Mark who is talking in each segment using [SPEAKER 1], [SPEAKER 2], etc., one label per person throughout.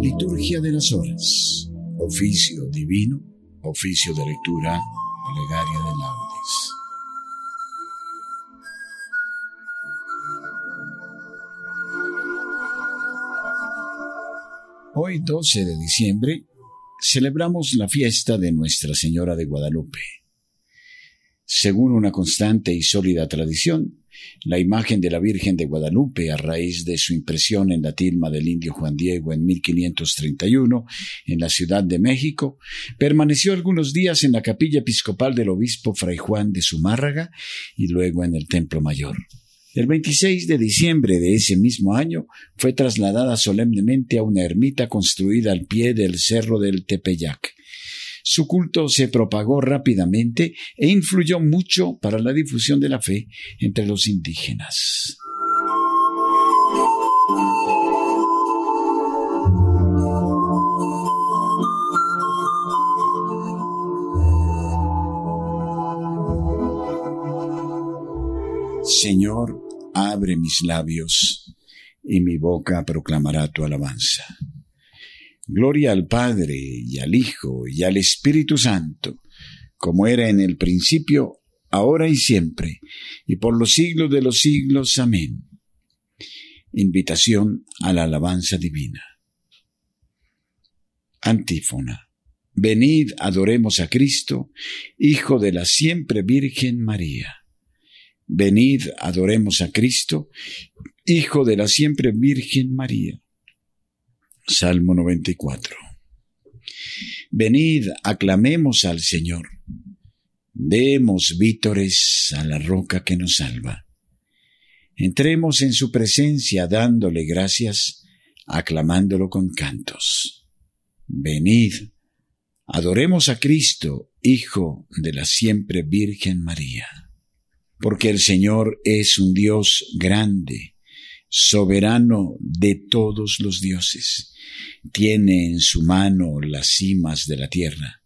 [SPEAKER 1] Liturgia de las Horas, oficio divino, oficio de lectura, plegaria de laudes. Hoy 12 de diciembre celebramos la fiesta de Nuestra Señora de Guadalupe. Según una constante y sólida tradición, la imagen de la Virgen de Guadalupe, a raíz de su impresión en la tilma del indio Juan Diego en 1531 en la Ciudad de México, permaneció algunos días en la capilla episcopal del obispo Fray Juan de Zumárraga y luego en el Templo Mayor. El 26 de diciembre de ese mismo año fue trasladada solemnemente a una ermita construida al pie del cerro del Tepeyac, su culto se propagó rápidamente e influyó mucho para la difusión de la fe entre los indígenas. Señor, abre mis labios, y mi boca proclamará tu alabanza. Gloria al Padre y al Hijo y al Espíritu Santo, como era en el principio, ahora y siempre, y por los siglos de los siglos. Amén. Invitación a la alabanza divina. Antífona. Venid, adoremos a Cristo, Hijo de la siempre Virgen María. Venid, adoremos a Cristo, Hijo de la siempre Virgen María. Salmo 94. Venid, aclamemos al Señor. Demos vítores a la roca que nos salva. Entremos en su presencia dándole gracias, aclamándolo con cantos. Venid, adoremos a Cristo, Hijo de la siempre Virgen María. Porque el Señor es un Dios grande, soberano de todos los dioses tiene en su mano las cimas de la tierra.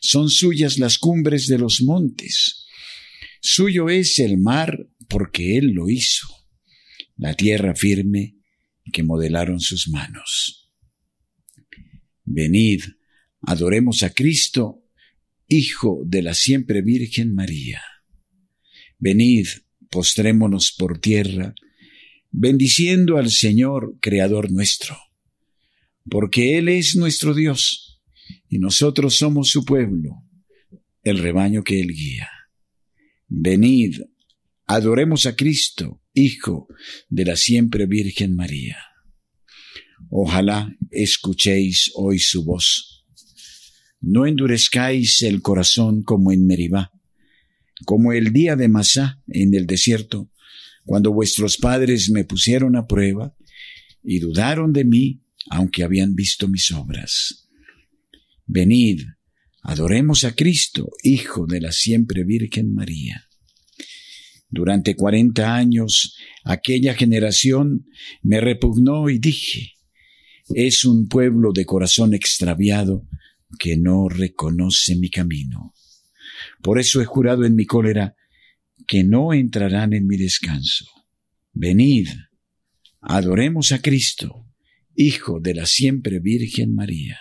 [SPEAKER 1] Son suyas las cumbres de los montes. Suyo es el mar porque Él lo hizo, la tierra firme que modelaron sus manos. Venid, adoremos a Cristo, Hijo de la siempre Virgen María. Venid, postrémonos por tierra, bendiciendo al Señor, Creador nuestro porque Él es nuestro Dios y nosotros somos su pueblo, el rebaño que Él guía. Venid, adoremos a Cristo, Hijo de la siempre Virgen María. Ojalá escuchéis hoy su voz. No endurezcáis el corazón como en Meribá, como el día de Masá en el desierto, cuando vuestros padres me pusieron a prueba y dudaron de mí aunque habían visto mis obras. Venid, adoremos a Cristo, Hijo de la siempre Virgen María. Durante cuarenta años aquella generación me repugnó y dije, es un pueblo de corazón extraviado que no reconoce mi camino. Por eso he jurado en mi cólera que no entrarán en mi descanso. Venid, adoremos a Cristo, Hijo de la siempre Virgen María.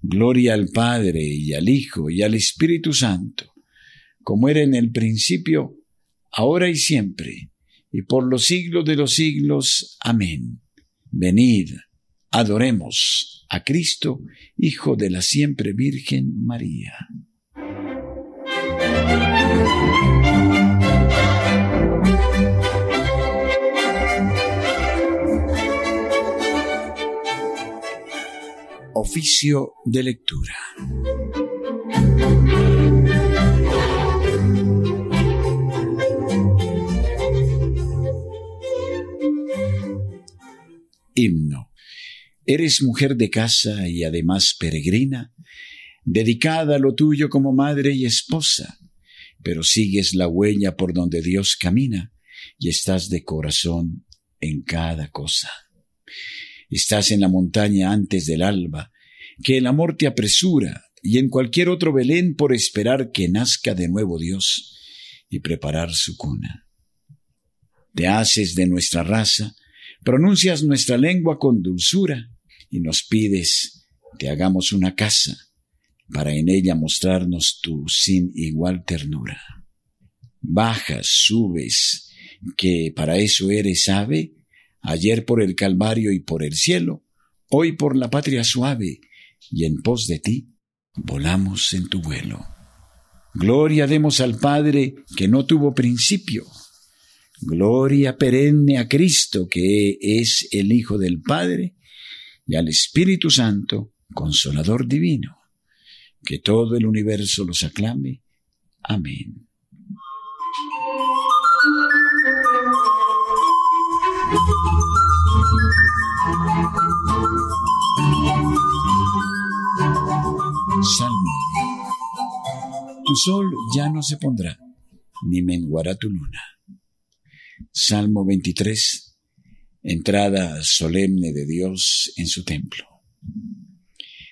[SPEAKER 1] Gloria al Padre y al Hijo y al Espíritu Santo, como era en el principio, ahora y siempre, y por los siglos de los siglos. Amén. Venid, adoremos a Cristo, Hijo de la siempre Virgen María. Oficio de lectura. Himno. Eres mujer de casa y además peregrina, dedicada a lo tuyo como madre y esposa, pero sigues la huella por donde Dios camina y estás de corazón en cada cosa. Estás en la montaña antes del alba, que el amor te apresura, y en cualquier otro Belén por esperar que nazca de nuevo Dios y preparar su cuna. Te haces de nuestra raza, pronuncias nuestra lengua con dulzura y nos pides te hagamos una casa para en ella mostrarnos tu sin igual ternura. Bajas, subes, que para eso eres ave, ayer por el Calvario y por el cielo, hoy por la patria suave, y en pos de ti volamos en tu vuelo. Gloria demos al Padre que no tuvo principio. Gloria perenne a Cristo que es el Hijo del Padre y al Espíritu Santo, consolador divino. Que todo el universo los aclame. Amén. Salmo. Tu sol ya no se pondrá, ni menguará tu luna. Salmo 23. Entrada solemne de Dios en su templo.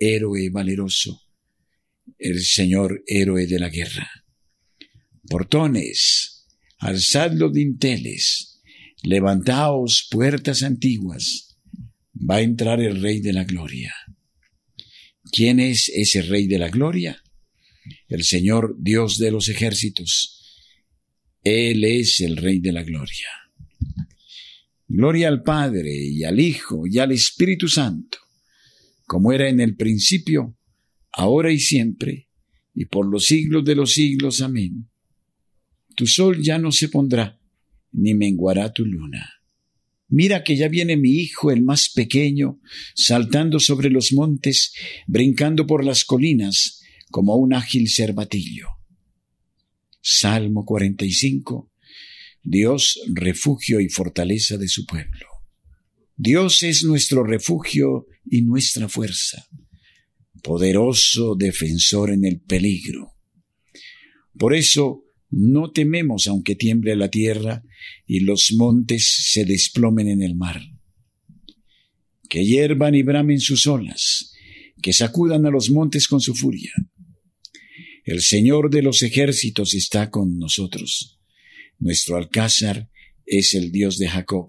[SPEAKER 1] héroe valeroso, el Señor héroe de la guerra. Portones, alzad los dinteles, levantaos puertas antiguas, va a entrar el Rey de la Gloria. ¿Quién es ese Rey de la Gloria? El Señor Dios de los ejércitos. Él es el Rey de la Gloria. Gloria al Padre y al Hijo y al Espíritu Santo como era en el principio, ahora y siempre, y por los siglos de los siglos. Amén. Tu sol ya no se pondrá, ni menguará tu luna. Mira que ya viene mi hijo, el más pequeño, saltando sobre los montes, brincando por las colinas, como un ágil cervatillo. Salmo 45. Dios, refugio y fortaleza de su pueblo. Dios es nuestro refugio y nuestra fuerza, poderoso defensor en el peligro. Por eso no tememos aunque tiemble la tierra y los montes se desplomen en el mar. Que hiervan y bramen sus olas, que sacudan a los montes con su furia. El Señor de los ejércitos está con nosotros. Nuestro alcázar es el Dios de Jacob.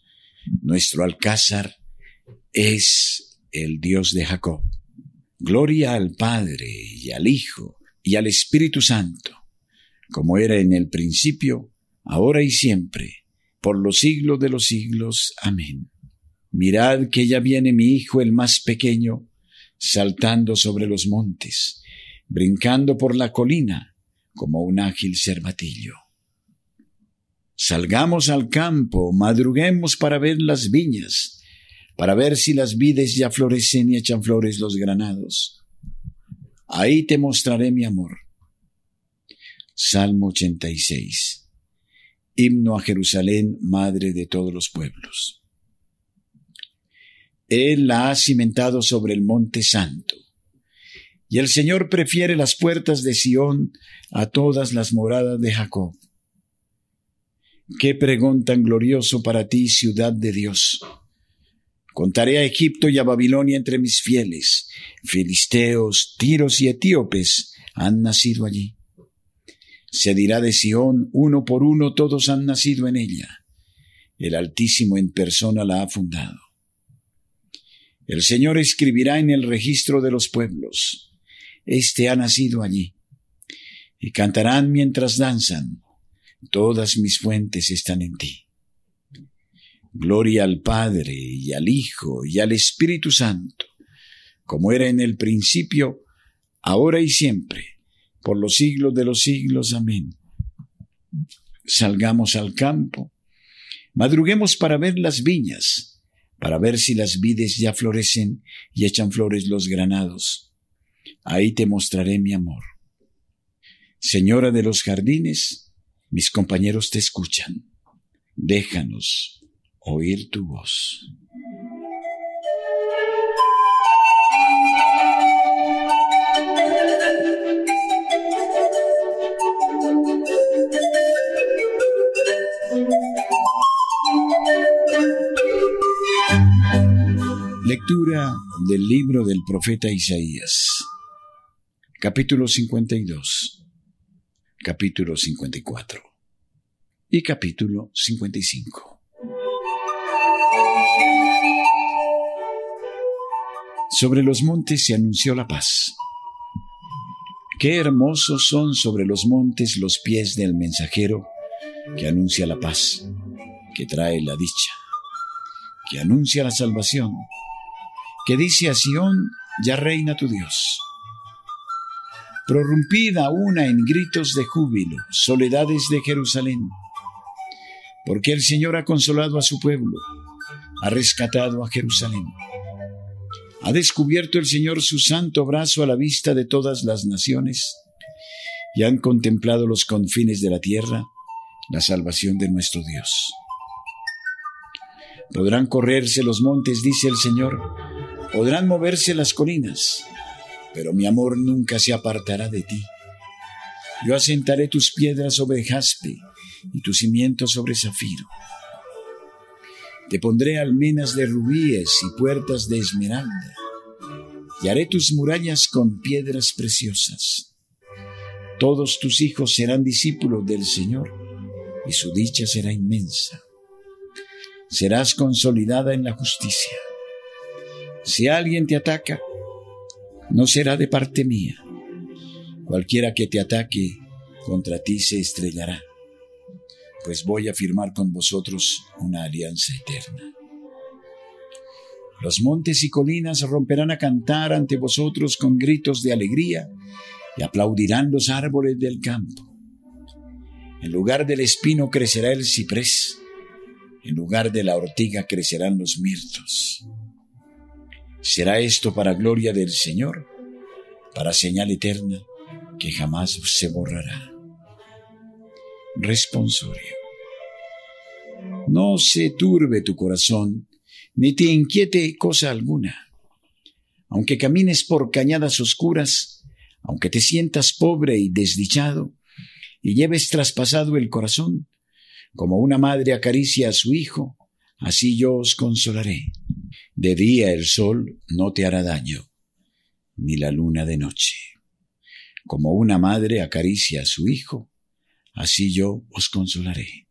[SPEAKER 1] nuestro alcázar es el Dios de Jacob. Gloria al Padre y al Hijo y al Espíritu Santo, como era en el principio, ahora y siempre, por los siglos de los siglos. Amén. Mirad que ya viene mi Hijo el más pequeño, saltando sobre los montes, brincando por la colina, como un ágil cervatillo. Salgamos al campo, madruguemos para ver las viñas, para ver si las vides ya florecen y echan flores los granados. Ahí te mostraré mi amor. Salmo 86. Himno a Jerusalén, Madre de todos los pueblos. Él la ha cimentado sobre el monte santo. Y el Señor prefiere las puertas de Sión a todas las moradas de Jacob. Qué pregón tan glorioso para ti, ciudad de Dios. Contaré a Egipto y a Babilonia entre mis fieles. Filisteos, tiros y etíopes han nacido allí. Se dirá de Sión, uno por uno todos han nacido en ella. El Altísimo en persona la ha fundado. El Señor escribirá en el registro de los pueblos. Este ha nacido allí. Y cantarán mientras danzan. Todas mis fuentes están en ti. Gloria al Padre y al Hijo y al Espíritu Santo, como era en el principio, ahora y siempre, por los siglos de los siglos. Amén. Salgamos al campo, madruguemos para ver las viñas, para ver si las vides ya florecen y echan flores los granados. Ahí te mostraré mi amor. Señora de los jardines, mis compañeros te escuchan. Déjanos oír tu voz. Lectura del libro del profeta Isaías, capítulo 52, capítulo 54 y capítulo 55. Sobre los montes se anunció la paz. Qué hermosos son sobre los montes los pies del mensajero que anuncia la paz, que trae la dicha, que anuncia la salvación, que dice a Sión, ya reina tu Dios. Prorrumpida una en gritos de júbilo, soledades de Jerusalén, porque el Señor ha consolado a su pueblo, ha rescatado a Jerusalén. Ha descubierto el Señor su santo brazo a la vista de todas las naciones y han contemplado los confines de la tierra la salvación de nuestro Dios. Podrán correrse los montes, dice el Señor, podrán moverse las colinas, pero mi amor nunca se apartará de ti. Yo asentaré tus piedras sobre jaspe y tus cimientos sobre zafiro. Te pondré almenas de rubíes y puertas de esmeralda, y haré tus murallas con piedras preciosas. Todos tus hijos serán discípulos del Señor, y su dicha será inmensa. Serás consolidada en la justicia. Si alguien te ataca, no será de parte mía. Cualquiera que te ataque contra ti se estrellará pues voy a firmar con vosotros una alianza eterna. Los montes y colinas romperán a cantar ante vosotros con gritos de alegría y aplaudirán los árboles del campo. En lugar del espino crecerá el ciprés, en lugar de la ortiga crecerán los mirtos. Será esto para gloria del Señor, para señal eterna que jamás se borrará responsorio. No se turbe tu corazón, ni te inquiete cosa alguna. Aunque camines por cañadas oscuras, aunque te sientas pobre y desdichado, y lleves traspasado el corazón, como una madre acaricia a su hijo, así yo os consolaré. De día el sol no te hará daño, ni la luna de noche. Como una madre acaricia a su hijo, así yo os consolaré.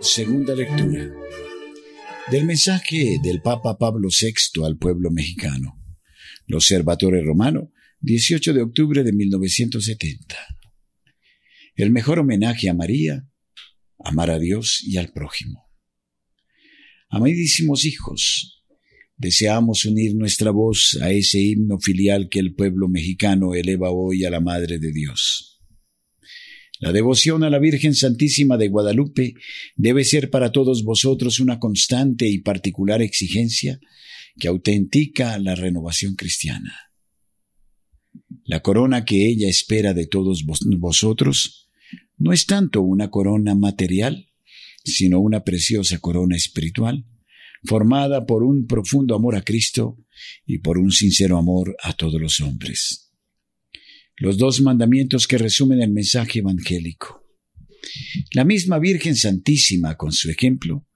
[SPEAKER 1] Segunda lectura del mensaje del Papa Pablo VI al pueblo mexicano. Los Observatorio Romano, 18 de octubre de 1970. El mejor homenaje a María, amar a Dios y al prójimo. Amadísimos hijos, deseamos unir nuestra voz a ese himno filial que el pueblo mexicano eleva hoy a la Madre de Dios. La devoción a la Virgen Santísima de Guadalupe debe ser para todos vosotros una constante y particular exigencia que autentica la renovación cristiana. La corona que ella espera de todos vosotros no es tanto una corona material, sino una preciosa corona espiritual, formada por un profundo amor a Cristo y por un sincero amor a todos los hombres. Los dos mandamientos que resumen el mensaje evangélico. La misma Virgen Santísima, con su ejemplo,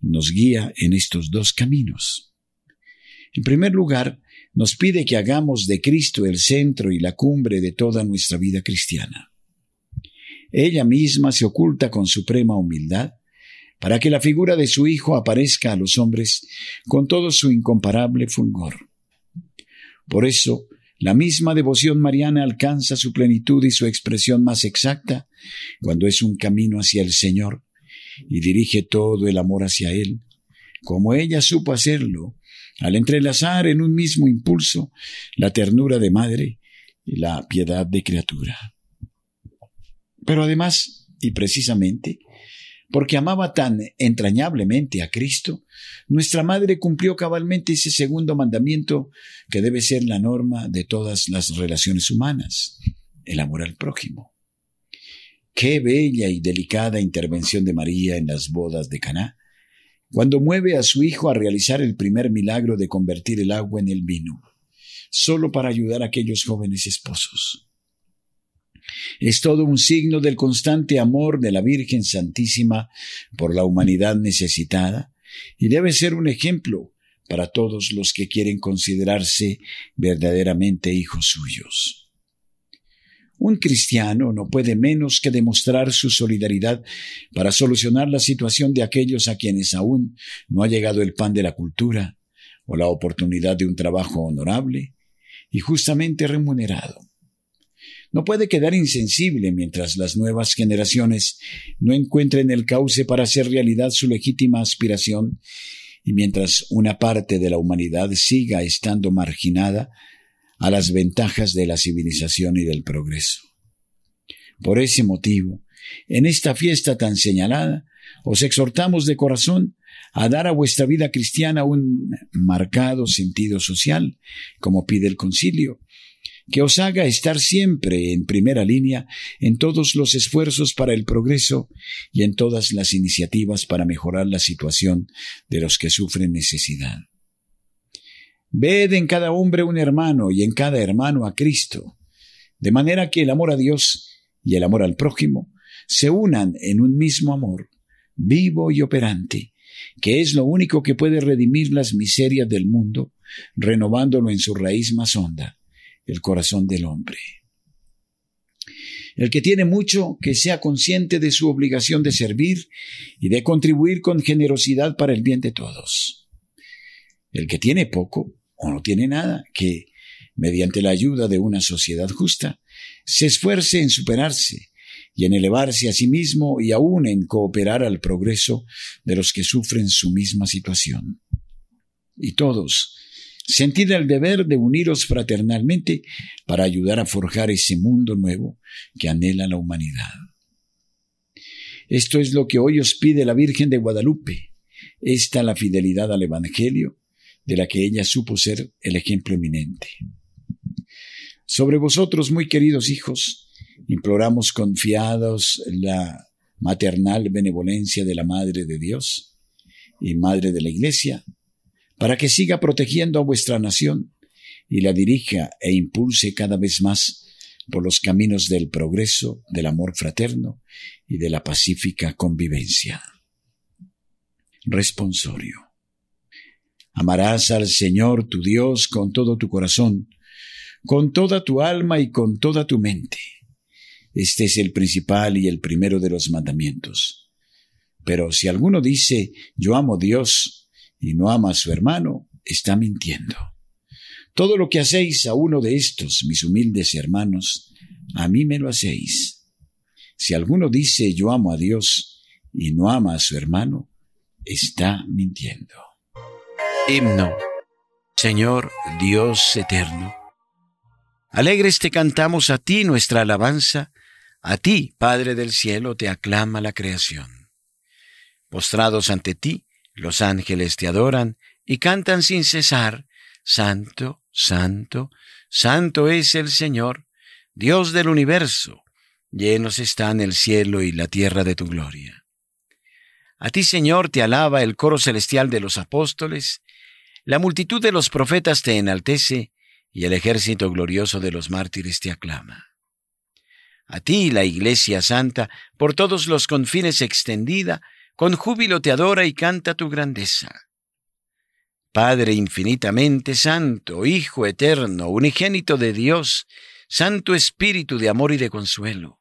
[SPEAKER 1] nos guía en estos dos caminos. En primer lugar, nos pide que hagamos de Cristo el centro y la cumbre de toda nuestra vida cristiana. Ella misma se oculta con suprema humildad para que la figura de su Hijo aparezca a los hombres con todo su incomparable fulgor. Por eso, la misma devoción mariana alcanza su plenitud y su expresión más exacta cuando es un camino hacia el Señor y dirige todo el amor hacia Él, como ella supo hacerlo al entrelazar en un mismo impulso la ternura de madre y la piedad de criatura. Pero además, y precisamente, porque amaba tan entrañablemente a Cristo, nuestra Madre cumplió cabalmente ese segundo mandamiento que debe ser la norma de todas las relaciones humanas, el amor al prójimo. Qué bella y delicada intervención de María en las bodas de Caná, cuando mueve a su hijo a realizar el primer milagro de convertir el agua en el vino, solo para ayudar a aquellos jóvenes esposos. Es todo un signo del constante amor de la Virgen Santísima por la humanidad necesitada y debe ser un ejemplo para todos los que quieren considerarse verdaderamente hijos suyos. Un cristiano no puede menos que demostrar su solidaridad para solucionar la situación de aquellos a quienes aún no ha llegado el pan de la cultura o la oportunidad de un trabajo honorable y justamente remunerado. No puede quedar insensible mientras las nuevas generaciones no encuentren el cauce para hacer realidad su legítima aspiración y mientras una parte de la humanidad siga estando marginada a las ventajas de la civilización y del progreso. Por ese motivo, en esta fiesta tan señalada, os exhortamos de corazón a dar a vuestra vida cristiana un marcado sentido social, como pide el concilio, que os haga estar siempre en primera línea en todos los esfuerzos para el progreso y en todas las iniciativas para mejorar la situación de los que sufren necesidad. Ved en cada hombre un hermano y en cada hermano a Cristo, de manera que el amor a Dios y el amor al prójimo se unan en un mismo amor, vivo y operante, que es lo único que puede redimir las miserias del mundo, renovándolo en su raíz más honda, el corazón del hombre. El que tiene mucho, que sea consciente de su obligación de servir y de contribuir con generosidad para el bien de todos. El que tiene poco, o no tiene nada, que, mediante la ayuda de una sociedad justa, se esfuerce en superarse y en elevarse a sí mismo y aún en cooperar al progreso de los que sufren su misma situación. Y todos, sentid el deber de uniros fraternalmente para ayudar a forjar ese mundo nuevo que anhela la humanidad. Esto es lo que hoy os pide la Virgen de Guadalupe, esta la fidelidad al Evangelio, de la que ella supo ser el ejemplo eminente. Sobre vosotros, muy queridos hijos, imploramos confiados la maternal benevolencia de la Madre de Dios y Madre de la Iglesia, para que siga protegiendo a vuestra nación y la dirija e impulse cada vez más por los caminos del progreso, del amor fraterno y de la pacífica convivencia. Responsorio. Amarás al Señor tu Dios con todo tu corazón, con toda tu alma y con toda tu mente. Este es el principal y el primero de los mandamientos. Pero si alguno dice yo amo a Dios y no ama a su hermano, está mintiendo. Todo lo que hacéis a uno de estos, mis humildes hermanos, a mí me lo hacéis. Si alguno dice yo amo a Dios y no ama a su hermano, está mintiendo.
[SPEAKER 2] Himno. Señor Dios eterno. Alegres te cantamos a ti nuestra alabanza, a ti, Padre del cielo, te aclama la creación. Postrados ante ti, los ángeles te adoran y cantan sin cesar, Santo, Santo, Santo es el Señor, Dios del universo, llenos están el cielo y la tierra de tu gloria. A ti, Señor, te alaba el coro celestial de los apóstoles, la multitud de los profetas te enaltece, y el ejército glorioso de los mártires te aclama. A ti, la Iglesia Santa, por todos los confines extendida, con júbilo te adora y canta tu grandeza. Padre infinitamente santo, Hijo eterno, unigénito de Dios, Santo Espíritu de amor y de consuelo.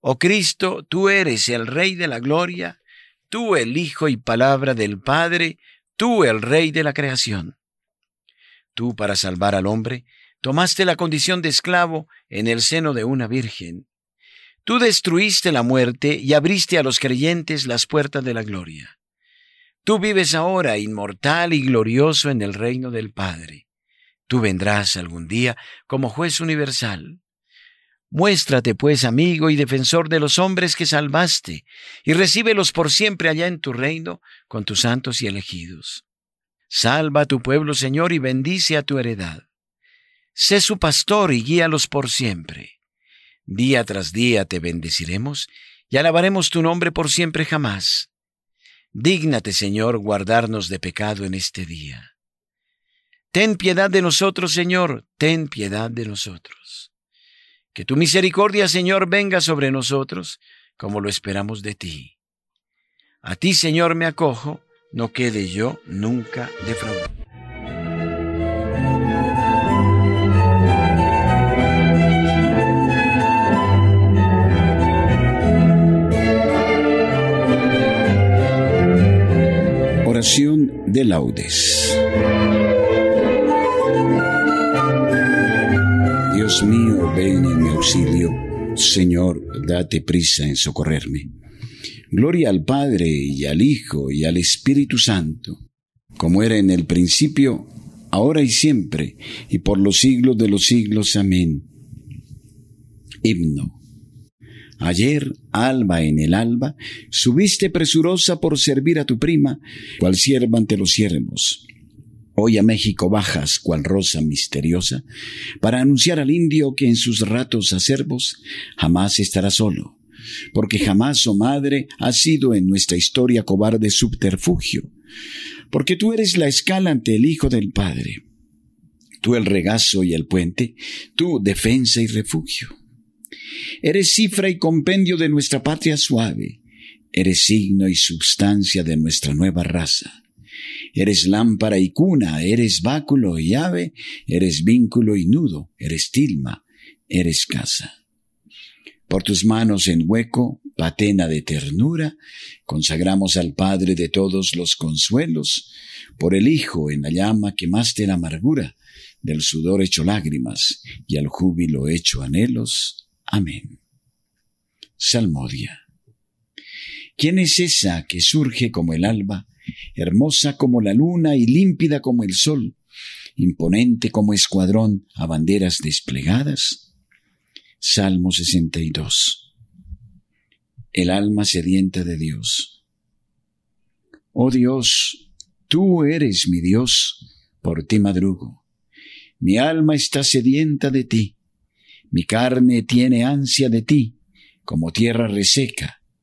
[SPEAKER 2] Oh Cristo, tú eres el Rey de la gloria, tú el Hijo y palabra del Padre, tú el Rey de la creación. Tú, para salvar al hombre, tomaste la condición de esclavo en el seno de una virgen, Tú destruiste la muerte y abriste a los creyentes las puertas de la gloria. Tú vives ahora inmortal y glorioso en el reino del Padre. Tú vendrás algún día como juez universal. Muéstrate, pues, amigo y defensor de los hombres que salvaste, y recíbelos por siempre allá en tu reino con tus santos y elegidos. Salva a tu pueblo, Señor, y bendice a tu heredad. Sé su pastor y guíalos por siempre. Día tras día te bendeciremos y alabaremos tu nombre por siempre jamás. Dígnate, Señor, guardarnos de pecado en este día. Ten piedad de nosotros, Señor, ten piedad de nosotros. Que tu misericordia, Señor, venga sobre nosotros, como lo esperamos de ti. A ti, Señor, me acojo, no quede yo nunca defraudado.
[SPEAKER 1] de laudes. Dios mío, ven en mi auxilio. Señor, date prisa en socorrerme. Gloria al Padre y al Hijo y al Espíritu Santo, como era en el principio, ahora y siempre, y por los siglos de los siglos. Amén. Himno. Ayer, alba en el alba, subiste presurosa por servir a tu prima, cual sierva ante los siervos. Hoy a México bajas, cual rosa misteriosa, para anunciar al indio que en sus ratos acervos jamás estará solo, porque jamás, oh madre, ha sido en nuestra historia cobarde subterfugio, porque tú eres la escala ante el Hijo del Padre, tú el regazo y el puente, tú defensa y refugio. Eres cifra y compendio de nuestra patria suave. Eres signo y substancia de nuestra nueva raza. Eres lámpara y cuna, eres báculo y ave, eres vínculo y nudo, eres tilma, eres casa. Por tus manos en hueco, patena de ternura, consagramos al Padre de todos los consuelos, por el Hijo en la llama quemaste la amargura, del sudor hecho lágrimas y al júbilo hecho anhelos, Amén. Salmodia. ¿Quién es esa que surge como el alba, hermosa como la luna y límpida como el sol, imponente como escuadrón a banderas desplegadas? Salmo 62. El alma sedienta de Dios. Oh Dios, tú eres mi Dios, por ti madrugo. Mi alma está sedienta de ti mi carne tiene ansia de ti, como tierra reseca,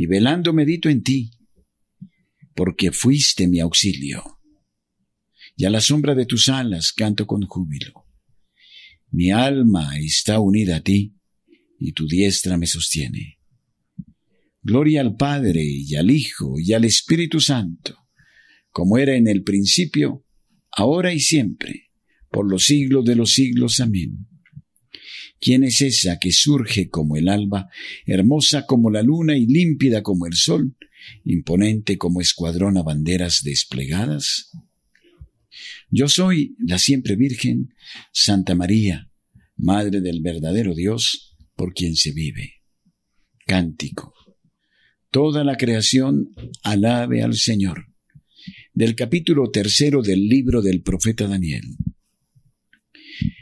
[SPEAKER 1] y velando medito en ti, porque fuiste mi auxilio. Y a la sombra de tus alas canto con júbilo. Mi alma está unida a ti, y tu diestra me sostiene. Gloria al Padre y al Hijo y al Espíritu Santo, como era en el principio, ahora y siempre, por los siglos de los siglos. Amén. ¿Quién es esa que surge como el alba, hermosa como la luna y límpida como el sol, imponente como escuadrón a banderas desplegadas? Yo soy la siempre Virgen, Santa María, Madre del verdadero Dios, por quien se vive. Cántico. Toda la creación alabe al Señor. Del capítulo tercero del libro del profeta Daniel.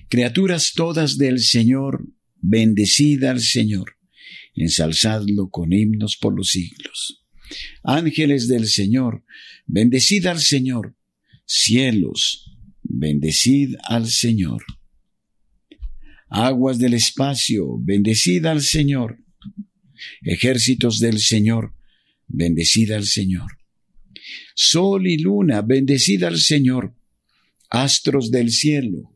[SPEAKER 1] Criaturas todas del Señor, bendecida al Señor, ensalzadlo con himnos por los siglos. Ángeles del Señor, bendecid al Señor. Cielos, bendecid al Señor. Aguas del espacio, bendecid al Señor. Ejércitos del Señor, bendecid al Señor. Sol y luna, bendecid al Señor. Astros del cielo,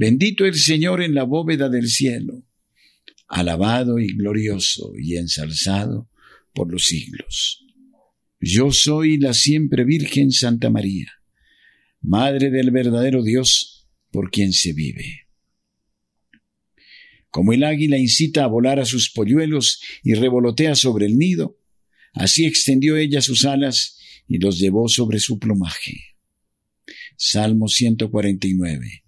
[SPEAKER 1] Bendito el Señor en la bóveda del cielo, alabado y glorioso y ensalzado por los siglos. Yo soy la siempre Virgen Santa María, Madre del verdadero Dios, por quien se vive. Como el águila incita a volar a sus polluelos y revolotea sobre el nido, así extendió ella sus alas y los llevó sobre su plumaje. Salmo 149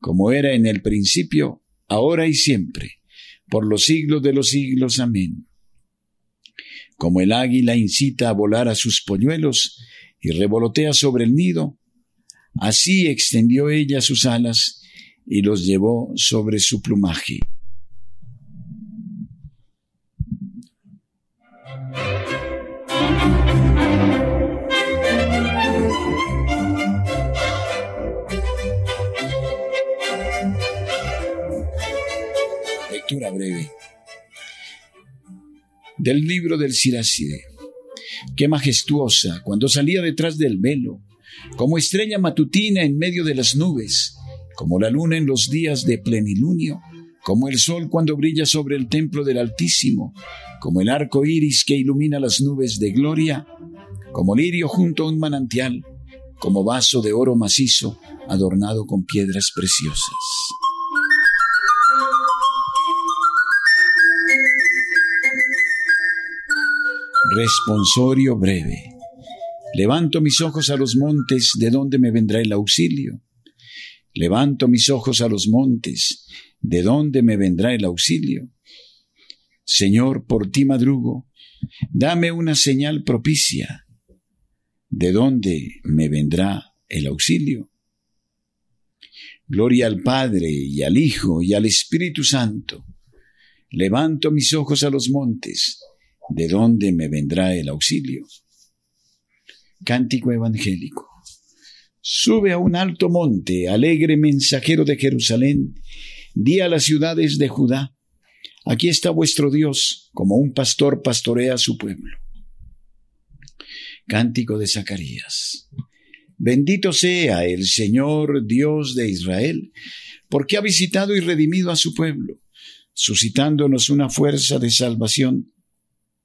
[SPEAKER 1] como era en el principio, ahora y siempre, por los siglos de los siglos. Amén. Como el águila incita a volar a sus polluelos y revolotea sobre el nido, así extendió ella sus alas y los llevó sobre su plumaje. Breve del libro del Siracide. Qué majestuosa cuando salía detrás del velo, como estrella matutina en medio de las nubes, como la luna en los días de plenilunio, como el sol cuando brilla sobre el templo del Altísimo, como el arco iris que ilumina las nubes de gloria, como lirio junto a un manantial, como vaso de oro macizo adornado con piedras preciosas. Responsorio breve. Levanto mis ojos a los montes, ¿de dónde me vendrá el auxilio? Levanto mis ojos a los montes, ¿de dónde me vendrá el auxilio? Señor, por ti madrugo, dame una señal propicia. ¿De dónde me vendrá el auxilio? Gloria al Padre y al Hijo y al Espíritu Santo. Levanto mis ojos a los montes, ¿de dónde me vendrá el auxilio? Cántico evangélico. Sube a un alto monte, alegre mensajero de Jerusalén, di a las ciudades de Judá, aquí está vuestro Dios, como un pastor pastorea a su pueblo. Cántico de Zacarías. Bendito sea el Señor Dios de Israel, porque ha visitado y redimido a su pueblo, suscitándonos una fuerza de salvación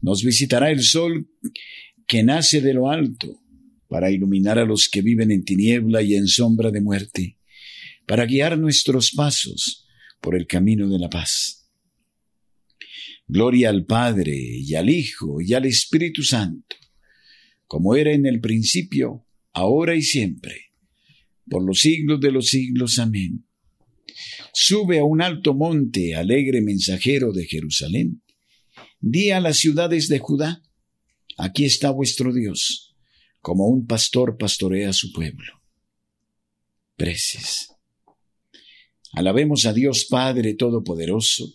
[SPEAKER 1] nos visitará el sol que nace de lo alto, para iluminar a los que viven en tiniebla y en sombra de muerte, para guiar nuestros pasos por el camino de la paz. Gloria al Padre y al Hijo y al Espíritu Santo, como era en el principio, ahora y siempre, por los siglos de los siglos. Amén. Sube a un alto monte, alegre mensajero de Jerusalén. Di a las ciudades de Judá, aquí está vuestro Dios como un pastor pastorea a su pueblo. Preces. Alabemos a Dios Padre Todopoderoso,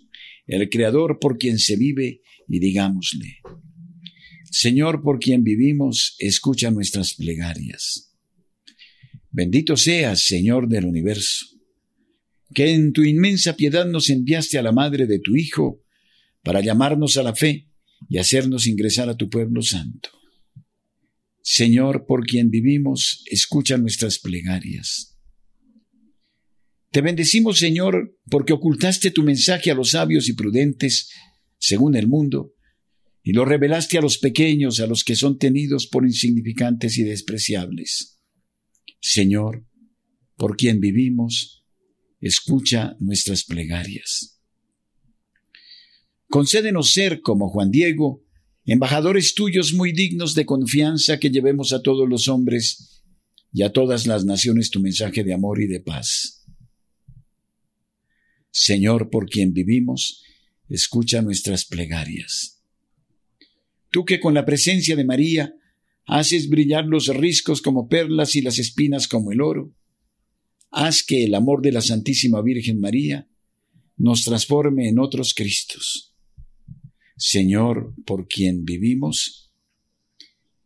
[SPEAKER 1] el Creador por quien se vive, y digámosle, Señor por quien vivimos, escucha nuestras plegarias. Bendito seas, Señor del universo, que en tu inmensa piedad nos enviaste a la madre de tu Hijo para llamarnos a la fe y hacernos ingresar a tu pueblo santo. Señor, por quien vivimos, escucha nuestras plegarias. Te bendecimos, Señor, porque ocultaste tu mensaje a los sabios y prudentes, según el mundo, y lo revelaste a los pequeños, a los que son tenidos por insignificantes y despreciables. Señor, por quien vivimos, escucha nuestras plegarias. Concédenos ser como Juan Diego, embajadores tuyos muy dignos de confianza que llevemos a todos los hombres y a todas las naciones tu mensaje de amor y de paz. Señor, por quien vivimos, escucha nuestras plegarias. Tú que con la presencia de María haces brillar los riscos como perlas y las espinas como el oro, haz que el amor de la Santísima Virgen María nos transforme en otros Cristos Señor, por quien vivimos,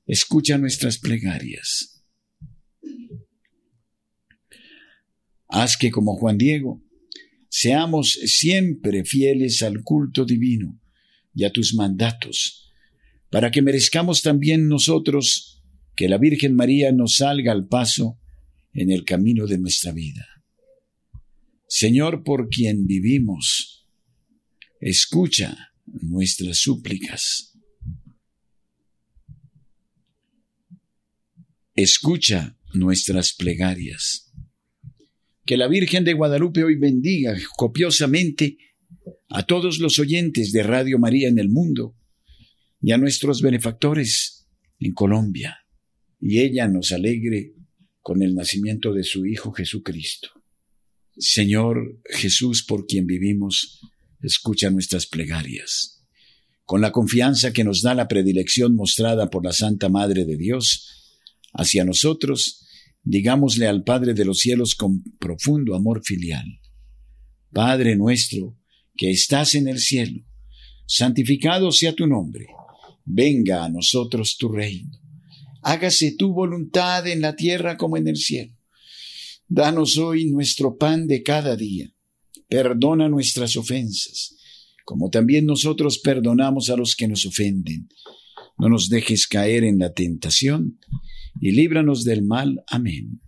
[SPEAKER 1] escucha nuestras plegarias. Haz que como Juan Diego, seamos siempre fieles al culto divino y a tus mandatos, para que merezcamos también nosotros que la Virgen María nos salga al paso en el camino de nuestra vida. Señor, por quien vivimos, escucha nuestras súplicas. Escucha nuestras plegarias. Que la Virgen de Guadalupe hoy bendiga copiosamente a todos los oyentes de Radio María en el mundo y a nuestros benefactores en Colombia, y ella nos alegre con el nacimiento de su Hijo Jesucristo. Señor Jesús, por quien vivimos, escucha nuestras plegarias. Con la confianza que nos da la predilección mostrada por la Santa Madre de Dios hacia nosotros, digámosle al Padre de los cielos con profundo amor filial. Padre nuestro, que estás en el cielo, santificado sea tu nombre, venga a nosotros tu reino, hágase tu voluntad en la tierra como en el cielo. Danos hoy nuestro pan de cada día, perdona nuestras ofensas, como también nosotros perdonamos a los que nos ofenden. No nos dejes caer en la tentación, y líbranos del mal. Amén.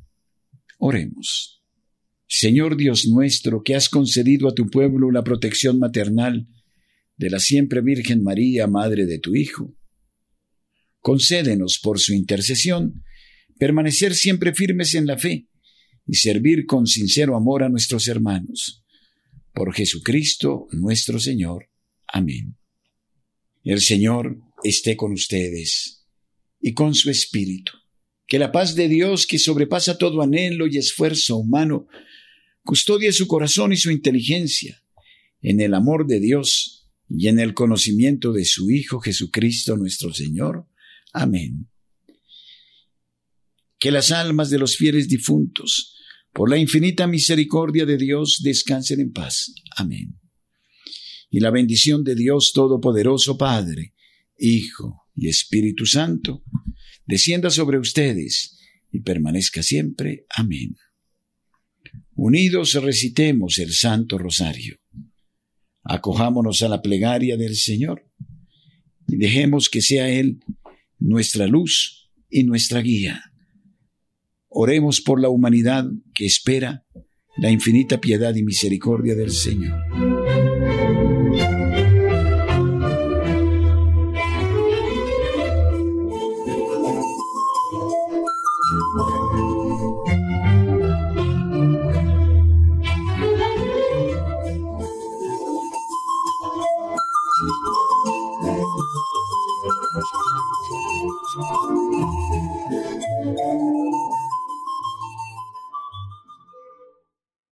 [SPEAKER 1] Oremos. Señor Dios nuestro, que has concedido a tu pueblo la protección maternal de la siempre Virgen María, Madre de tu Hijo, concédenos por su intercesión permanecer siempre firmes en la fe y servir con sincero amor a nuestros hermanos. Por Jesucristo nuestro Señor. Amén. El Señor esté con ustedes y con su Espíritu. Que la paz de Dios, que sobrepasa todo anhelo y esfuerzo humano, custodie su corazón y su inteligencia en el amor de Dios y en el conocimiento de su Hijo Jesucristo nuestro Señor. Amén. Que las almas de los fieles difuntos, por la infinita misericordia de Dios, descansen en paz. Amén. Y la bendición de Dios Todopoderoso, Padre, Hijo y Espíritu Santo, descienda sobre ustedes y permanezca siempre. Amén. Unidos recitemos el Santo Rosario. Acojámonos a la plegaria del Señor y dejemos que sea Él nuestra luz y nuestra guía. Oremos por la humanidad que espera la infinita piedad y misericordia del Señor.